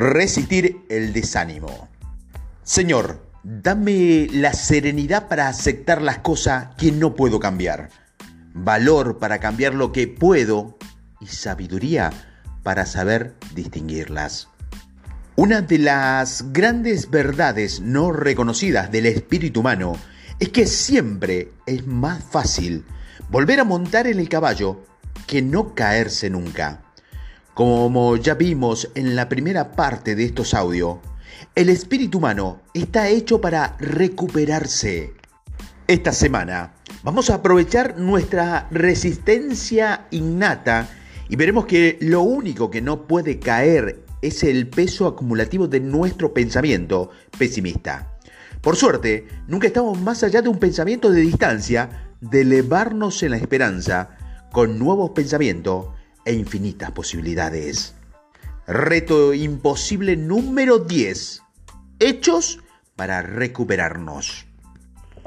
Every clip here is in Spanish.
Resistir el desánimo. Señor, dame la serenidad para aceptar las cosas que no puedo cambiar, valor para cambiar lo que puedo y sabiduría para saber distinguirlas. Una de las grandes verdades no reconocidas del espíritu humano es que siempre es más fácil volver a montar en el caballo que no caerse nunca. Como ya vimos en la primera parte de estos audios, el espíritu humano está hecho para recuperarse. Esta semana vamos a aprovechar nuestra resistencia innata y veremos que lo único que no puede caer es el peso acumulativo de nuestro pensamiento pesimista. Por suerte, nunca estamos más allá de un pensamiento de distancia, de elevarnos en la esperanza, con nuevos pensamientos e infinitas posibilidades. Reto imposible número 10. Hechos para recuperarnos.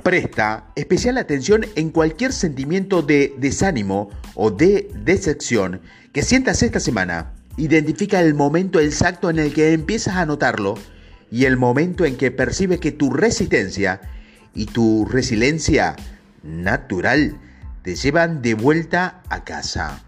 Presta especial atención en cualquier sentimiento de desánimo o de decepción que sientas esta semana. Identifica el momento exacto en el que empiezas a notarlo y el momento en que percibes que tu resistencia y tu resiliencia natural te llevan de vuelta a casa.